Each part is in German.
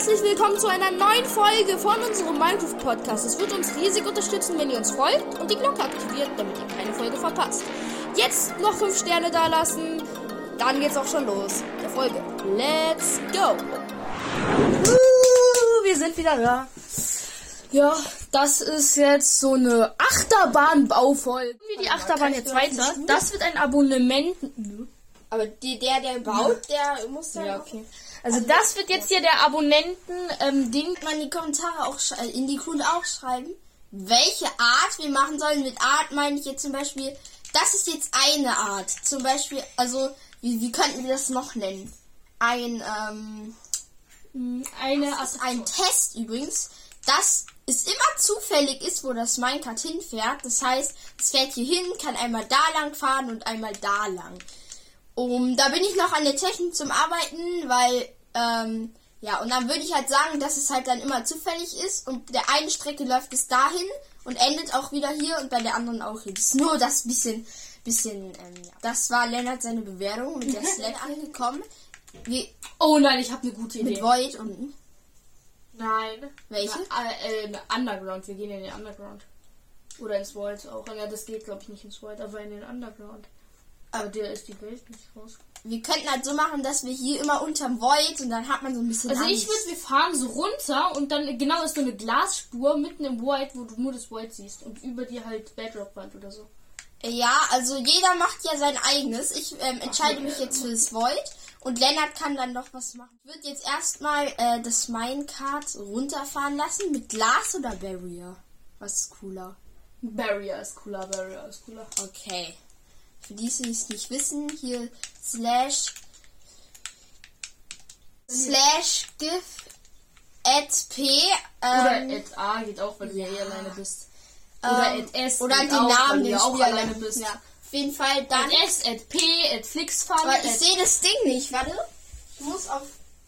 herzlich willkommen zu einer neuen Folge von unserem Minecraft Podcast. Es wird uns riesig unterstützen, wenn ihr uns folgt und die Glocke aktiviert, damit ihr keine Folge verpasst. Jetzt noch 5 Sterne da lassen, dann geht's auch schon los. Der Folge. Let's go! Uh, wir sind wieder da. Ja, das ist jetzt so eine Achterbahnbaufolge. Wie die Achterbahn jetzt weiter. Das wird ein Abonnement. Aber die, der, der baut, der muss dann Ja, auch okay. Also das wird jetzt hier der Abonnenten-Ding. mal in die Kommentare auch in die Kunde auch schreiben, welche Art wir machen sollen. Mit Art meine ich jetzt zum Beispiel, das ist jetzt eine Art. Zum Beispiel, also wie, wie könnten wir das noch nennen? Ein ähm, eine das ist ein Test übrigens, dass es immer zufällig ist, wo das Minecart hinfährt. Das heißt, es fährt hier hin, kann einmal da lang fahren und einmal da lang. Um, da bin ich noch an der Technik zum Arbeiten, weil, ähm, ja, und dann würde ich halt sagen, dass es halt dann immer zufällig ist und der eine Strecke läuft bis dahin und endet auch wieder hier und bei der anderen auch hier. Das ist nur das bisschen, bisschen, ähm, ja. Das war Lennart seine Bewertung mit der Sled angekommen. Wir, Oh nein, ich habe eine gute mit Idee. Void unten. Nein. Welche? Na, äh, äh, Underground. Wir gehen in den Underground. Oder ins Void auch. Ja, das geht glaube ich nicht ins Void, aber in den Underground. Aber der ist die Welt nicht raus. Wir könnten halt so machen, dass wir hier immer unterm Void und dann hat man so ein bisschen Also ich Angst. würde, wir fahren so runter und dann genau ist so eine Glasspur mitten im Void, wo du nur das Void siehst und über dir halt Bedrock-Wand oder so. Ja, also jeder macht ja sein eigenes. Ich ähm, entscheide mich jetzt für das Void und Lennart kann dann noch was machen. Ich würde jetzt erstmal äh, das Minecart runterfahren lassen mit Glas oder Barrier. Was ist cooler? Barrier ist cooler, Barrier ist cooler. Okay. Für die, die es nicht wissen, hier slash slash gif at p Oder ähm, at A geht auch, weil du ja eh alleine bist. ähm, Oder at S oder geht die auch, Namen, weil du auch alleine bist. Ja. Auf jeden Fall dann. At S, at P, at Flixfun, Aber ich sehe das Ding nicht, warte. Ich muss auf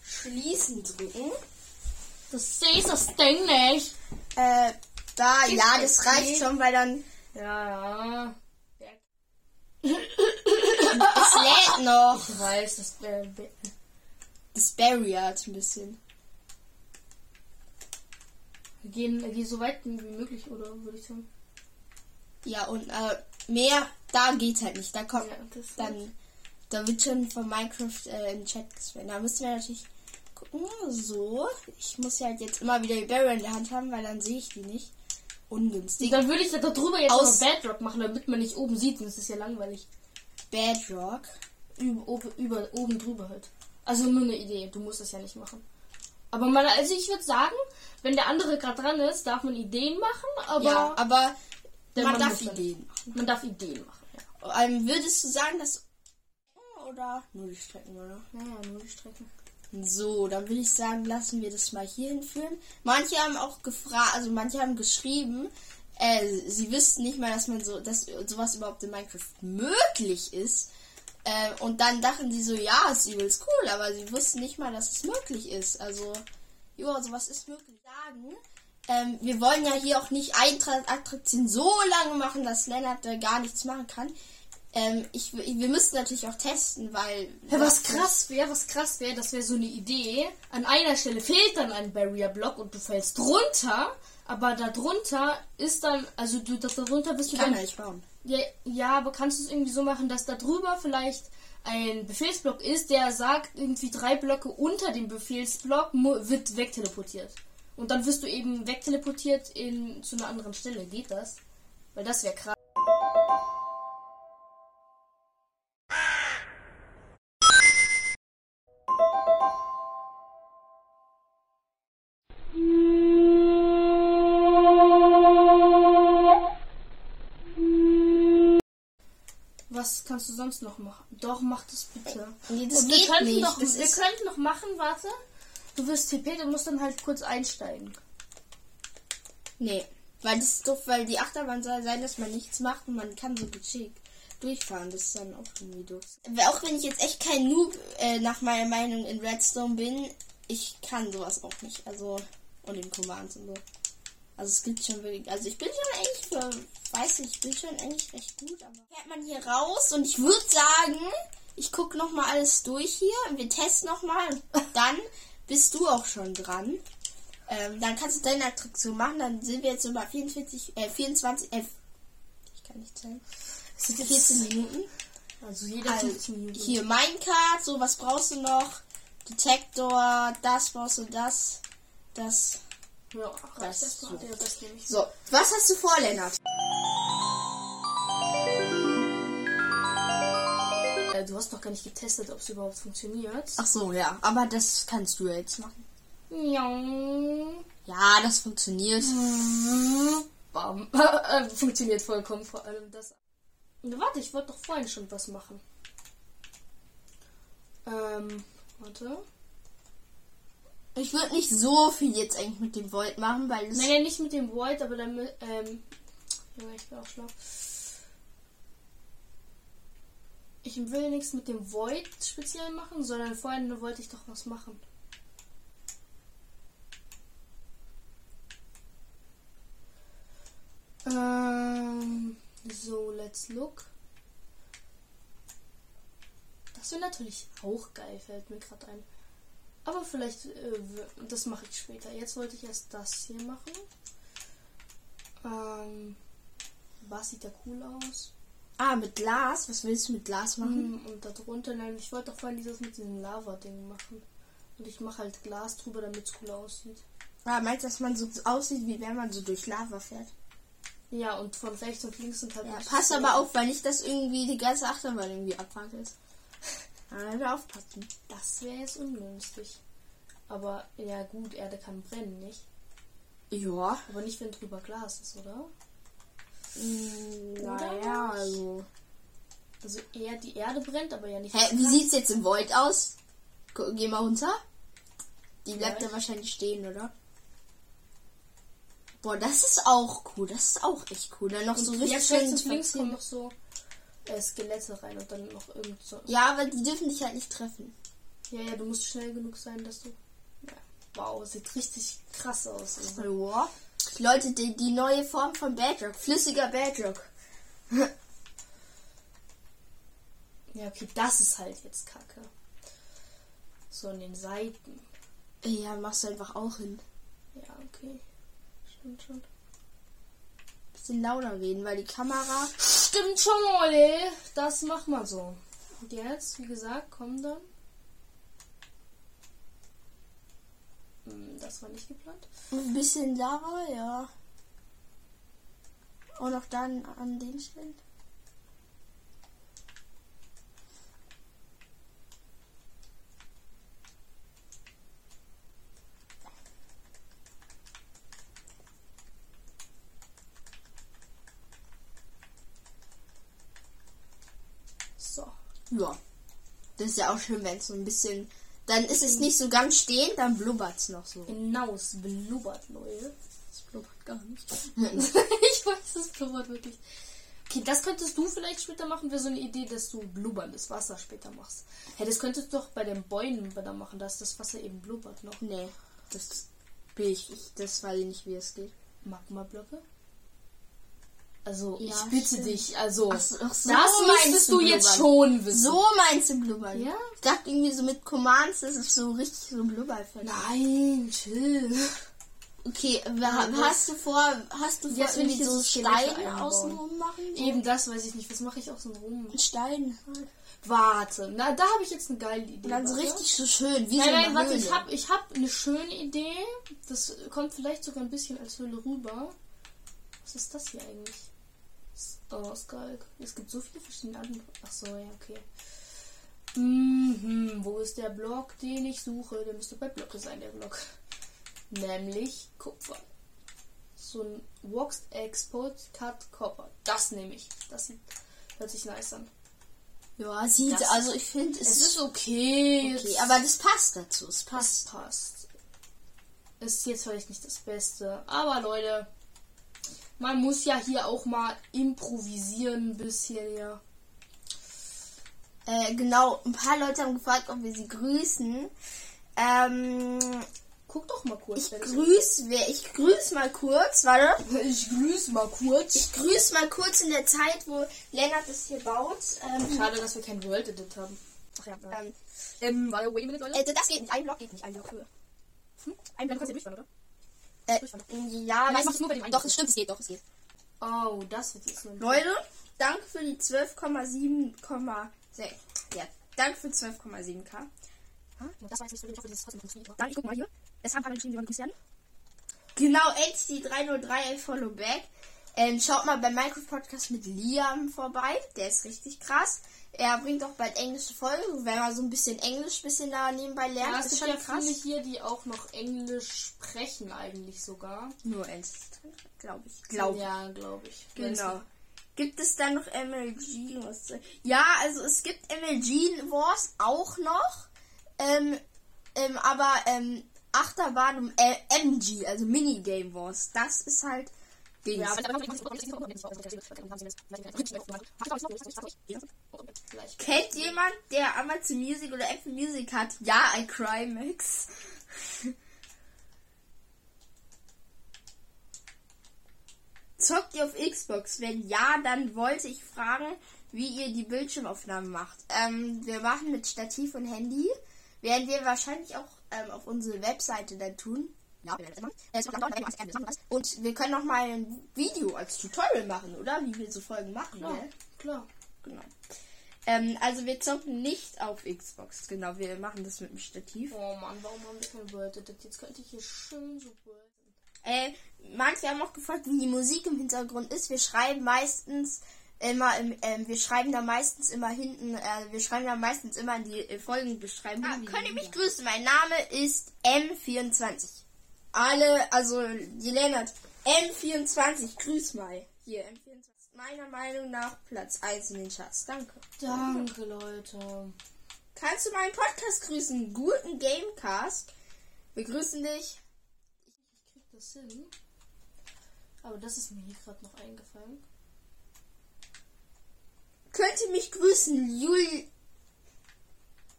Schließen drücken. Das siehst das Ding nicht. Äh, da, Ist ja, das reicht schon, weil dann. Ja, ja. Es lädt noch. Ich weiß, das äh, Das Barrier hat ein bisschen. wir gehen, gehen so weit wie möglich, oder würde ich sagen. Ja, und äh, mehr, da geht's halt nicht. Da kommt Ja, dann. Da wird schon von Minecraft äh, im Chat gespammt. Da müssen wir natürlich gucken. So. Ich muss ja halt jetzt immer wieder die Barrier in der Hand haben, weil dann sehe ich die nicht. Ungünstig. Dann würde ich da drüber jetzt Aus- Bedrock machen, damit man nicht oben sieht, das ist ja langweilig. Bedrock. Über, oben, über, oben drüber halt. Also nur eine Idee, du musst das ja nicht machen. Aber man, also ich würde sagen, wenn der andere gerade dran ist, darf man Ideen machen, aber ja, aber man Mann darf Ideen machen. man darf Ideen machen. Ja, Ähm, würdest du sagen, dass. Oder nur die Strecken, oder? naja, nur die Strecken. So, dann würde ich sagen, lassen wir das mal hier hinführen. Manche haben auch gefragt, also manche haben geschrieben, äh, sie wüssten nicht mal, dass man so, dass sowas überhaupt in Minecraft möglich ist. Äh, und dann dachten sie so, ja, ist übelst cool, aber sie wussten nicht mal, dass es möglich ist. Also, ja, sowas ist möglich. Sagen, ähm, wir wollen ja hier auch nicht Eintrag-Attraktion so lange machen, dass Lennart da gar nichts machen kann. Ähm, ich, wir müssen natürlich auch testen, weil. Ja, was krass wäre, was krass wäre, das wäre so eine Idee. An einer Stelle fehlt dann ein Barrier-Block und du fällst runter, aber da drunter ist dann, also du, da drunter bist du kann dann nicht bauen. Ja, ja, aber kannst du es irgendwie so machen, dass da drüber vielleicht ein Befehlsblock ist, der sagt, irgendwie drei Blöcke unter dem Befehlsblock wird wegteleportiert. Und dann wirst du eben wegteleportiert in, zu einer anderen Stelle. Geht das? Weil das wäre krass. Was kannst du sonst noch machen? Doch, mach das bitte. Nee, das Und wir geht könnten nicht. Doch, das wir könnten noch machen, warte. Du wirst TP, du musst dann halt kurz einsteigen. nee, weil das ist doof, weil die Achterbahn soll sein, dass man nichts macht und man kann so geschickt durchfahren. Das ist dann auch irgendwie doof. Auch wenn ich jetzt echt kein Noob äh, nach meiner Meinung in Redstone bin, ich kann sowas auch nicht. Also, und in Commands und so. Also es gibt schon wirklich, also ich bin schon eigentlich weiß nicht, ich bin schon eigentlich recht gut, aber fährt man hier raus und ich würde sagen, ich gucke noch mal alles durch hier und wir testen noch mal und dann bist du auch schon dran. Ähm, dann kannst du deine Attraktion machen. Dann sind wir jetzt bei 44, äh, 24, äh, ich kann nicht zählen. Es sind 14 Minuten. Also jeder Also, 15 Minuten. hier Minecart, so was brauchst du noch? Detektor, das brauchst du, das, das. Ja, Das erstmal. so. Ja, das nehme ich. So, was hast du vor, Lennart? Äh, du hast noch gar nicht getestet, ob es überhaupt funktioniert. Ach so, ja, aber das kannst du jetzt machen. Ja. Ja, das funktioniert. Bam. Äh, Funktioniert vollkommen, vor allem das. Warte, ich wollte doch vorhin schon was machen. Ähm, warte. Ich würde nicht so viel jetzt eigentlich mit dem Volt machen, weil es. Nein, nicht mit dem Void, aber damit, ähm, ich bin auch schlau. Ich will nichts mit dem Void speziell machen, sondern vorhin wollte ich doch was machen. Ähm, so, let's look. Das wäre natürlich auch geil, fällt mir gerade ein. Aber vielleicht, äh, das mache ich später. Jetzt wollte ich erst das hier machen. Ähm, was sieht da cool aus? Ah, mit Glas? Was willst du mit Glas machen? Mhm, Und darunter, nein, ich wollte doch vorhin dieses mit diesem Lava-Ding machen. Und ich mache halt Glas drüber, damit es cool aussieht. Ah, meinst du, dass man so aussieht, wie wenn man so durch Lava fährt? Ja, und von rechts und links sind halt. Ja, pass aber auf, weil nicht, dass irgendwie die ganze Achterbahn irgendwie abfackelt. Wir aufpassen. Das wäre jetzt ungünstig. Aber ja, gut, Erde kann brennen, nicht? Ja. Aber nicht, wenn drüber Glas ist, oder? Mm, naja, also. Also eher die Erde brennt, aber ja nicht. Hä, wie sieht's jetzt im Void aus? Geh mal runter. Die bleibt Ja, da wahrscheinlich stehen, oder? Boah, das ist auch cool. Das ist auch echt cool. Dann noch so Und richtig jetzt schön links kommen noch so äh, Skelette rein und dann noch irgend so. Ja, aber die dürfen dich halt nicht treffen. Ja, ja, du musst schnell genug sein, dass du. Ja. Wow, sieht richtig krass aus. Ja. Leute, die, die neue Form von Bedrock. Flüssiger Bedrock. Ja, okay, das ist halt jetzt kacke. So an den Seiten. Ja, machst du einfach auch hin. Ja, okay. Stimmt schon. Bisschen lauter reden, weil die Kamera. Stimmt schon, Leute. Das macht man so. Und jetzt, wie gesagt, kommen dann. Hm, Das war nicht geplant. Ein bisschen Lava, ja. Und noch dann an den Stellen. So. Ja. Das ist ja auch schön, wenn es so ein bisschen. Dann ist es nicht so ganz stehend, dann blubbert es noch so. Genau, es blubbert, Leute. Es blubbert gar nicht. ich weiß, es blubbert wirklich. Okay, das könntest du vielleicht später machen, wäre so eine Idee, dass du blubberndes Wasser später machst. Hey, das könntest du doch bei den Bäumen da machen, dass das Wasser eben blubbert noch. nee, das bin ich. ich das weiß ich nicht, wie es geht. Magma-Blöcke? Also, Ja, ich bitte stimmt. dich, also, Ach so, ach so das meinst müsstest du du jetzt blubbern. schon wissen. So meinst du blubbern? Ja? Ich dachte irgendwie so mit Commands, das ist so richtig so Blubberfett. Nein, chill. Okay, Ja, hast du vor, hast du vor Jetzt irgendwie so Steine außenrum machen? So Eben das weiß ich nicht. Was mache ich außen rum? ein Stein. Warte, na, da habe ich jetzt eine geile Idee. Und dann so richtig so schön, wie Nein, so nein, warte, Höhle. ich habe ich hab eine schöne Idee. Das kommt vielleicht sogar ein bisschen als Höhle rüber. Was ist das hier eigentlich? Oh, Skalk. Es gibt so viele verschiedene Arten. Ach so, ja, okay. Mhm, wo ist der Block, den ich suche? Der müsste bei Blöcke sein, der Block. Nämlich Kupfer. So ein Waxed Export Cut Copper. Das nehme ich. Das sieht, hört sich nice an. Ja, sieht, Das- also ich finde, es, Es ist okay. okay, aber das passt dazu. Es passt. passt. Ist jetzt vielleicht nicht das Beste. Aber Leute, man muss ja hier auch mal improvisieren ein bisschen, ja. Äh, genau, ein paar Leute haben gefragt, ob wir sie grüßen. Ähm, Guck doch mal kurz. ich grüße, wer, ich grüße mal kurz, warte. ich grüße mal kurz. Ich grüße mal kurz in der Zeit, wo Lennart das hier baut. Ähm, Schade, dass wir kein World Edit haben. ach ja, Ähm, ähm, warte, wait a minute, Leute. äh, das geht nicht, ein Block geht nicht, ein Block Höhe. Hm? Ein Blende kannst du durchfahren, oder? Äh, ja, Nein, ich das mach's nur bei dem Doch, es stimmt, es geht, doch, es geht. Oh, das wird jetzt nur Leute, danke für die 12,7,6. Ja, danke für 12,7k. Ah, Das war jetzt nicht so ich hoffe, das ist trotzdem funktioniert. Dann, ich guck mal hier. Es haben paar geschrieben, die wollen werden. Genau, HT303 Follow Back. Ähm, schaut mal beim Minecraft Podcast mit Liam vorbei. Der ist richtig krass. Er bringt auch bald englische Folgen, wenn man so ein bisschen Englisch bisschen da nebenbei lernt. Ja, ist es gibt schon ja krass. viele hier, die auch noch Englisch sprechen eigentlich sogar. Nur eins, glaube ich. Glaube Ja, glaube ich. Genau. Gibt es dann noch MLG? Ja, also es gibt MLG Wars auch noch. Ähm, ähm, aber ähm, Achterbahn äh, MG, also Minigame Wars, das ist halt Dings. Kennt jemand, der Amazon Music oder Apple Music hat? Ja, I cry Max. Zockt ihr auf Xbox? Wenn ja, dann wollte ich fragen, wie ihr die Bildschirmaufnahmen macht. Ähm, wir machen mit Stativ und Handy. Werden wir wahrscheinlich auch ähm, auf unsere Webseite dann tun. Ja, wir werden das machen. Äh, es wird lang dauern, wir alles machen das. Und wir können noch mal ein Video als Tutorial machen, oder? Wie wir so Folgen machen. Klar, gell? klar. Genau. Ähm, also wir zocken nicht auf Xbox. Genau, wir machen das mit dem Stativ. Oh Mann, warum haben wir kein Word Edit? Jetzt könnte ich hier schön so Word Äh, manche haben auch gefragt, wie die Musik im Hintergrund ist. Wir schreiben meistens immer, im, ähm, wir schreiben da meistens immer hinten, äh, wir schreiben da meistens immer in die äh, Folgenbeschreibung. Ah, könnt ihr mich grüßen? Mein Name ist M24. Alle, also die Lennart, M24, grüß mal. Hier, M24. Meiner Meinung nach Platz 1 in den Charts. Danke. Danke, Leute. Kannst du meinen Podcast grüßen? Guten Gamecast. Wir grüßen dich. Ich krieg das hin. Aber das ist mir hier gerade noch eingefallen. Könnt ihr mich grüßen, Jul...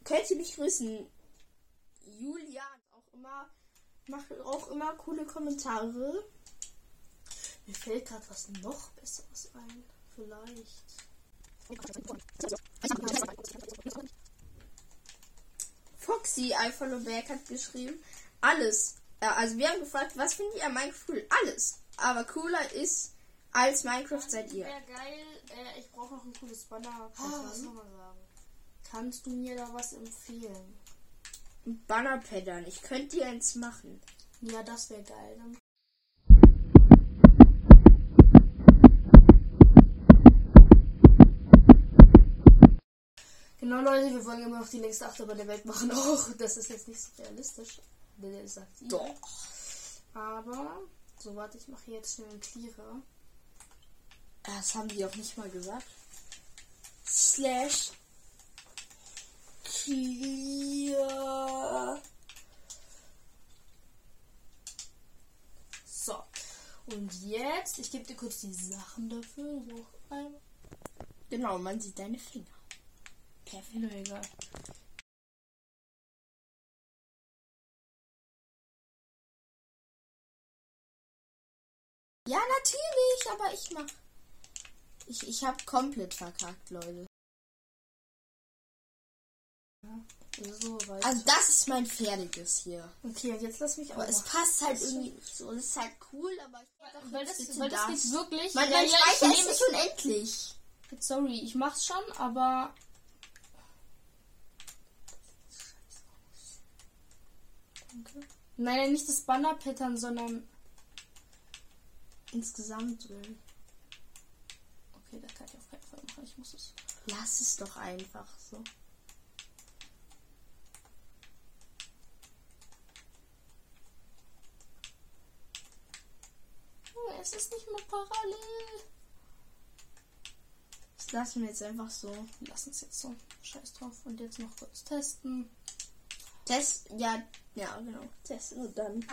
Könnt ihr mich grüßen? Immer... Macht auch immer coole Kommentare. Mir fällt gerade was noch Besseres ein. Vielleicht. Foxy Alpha hat geschrieben, alles. Ja, also wir haben gefragt, was findet ihr an Minecraft cool? Alles. Aber cooler ist als Minecraft seid ihr. Wäre geil. Äh, ich brauche noch ein cooles Banner. sagen? Kannst du mir da was empfehlen? Bannerpaddern. Ich könnte dir eins machen. Ja, das wäre geil. Dann Genau, Leute, wir wollen immer noch die längste Achterbahn der Welt machen. Auch das ist jetzt nicht so realistisch. Sagt ihr. Doch. Aber, so warte, ich mache jetzt schnell einen Clearer. Das haben die auch nicht mal gesagt. Slash clear. So. Und jetzt, ich gebe dir kurz die Sachen dafür. Genau, man sieht deine Finger. Perfekt. Egal. Ja, natürlich, aber ich mach. Ich, ich hab komplett verkackt, Leute. So. Also das ist mein fertiges hier. okay, und jetzt lass mich auch. Aber es machen. passt halt irgendwie nicht so. Es ist halt cool, aber ich weil jetzt das, weil das geht wirklich. Mein, ja, ja, ich Speicher nehme ist es nicht unendlich. Sorry, ich mach's schon, aber. Danke. Nein, nicht das Banner-Pattern, sondern. Insgesamt drin. Okay, das kann ich auf keinen Fall machen. Ich muss es. Lass es doch einfach so. Oh, es ist nicht mehr parallel. Das lassen wir jetzt einfach so. Lass uns jetzt so. Scheiß drauf. Und jetzt noch kurz testen. Test, ja, ja, genau. Testen und dann.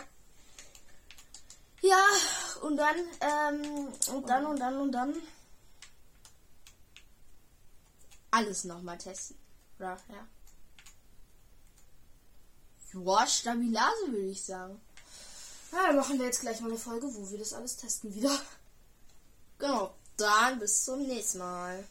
Ja, und dann, ähm, und dann, und dann, und dann. Alles nochmal testen. Oder, ja. Joa, Stabilase würde ich sagen. Ja, dann machen wir jetzt gleich mal eine Folge, wo wir das alles testen wieder. Genau. Dann bis zum nächsten Mal.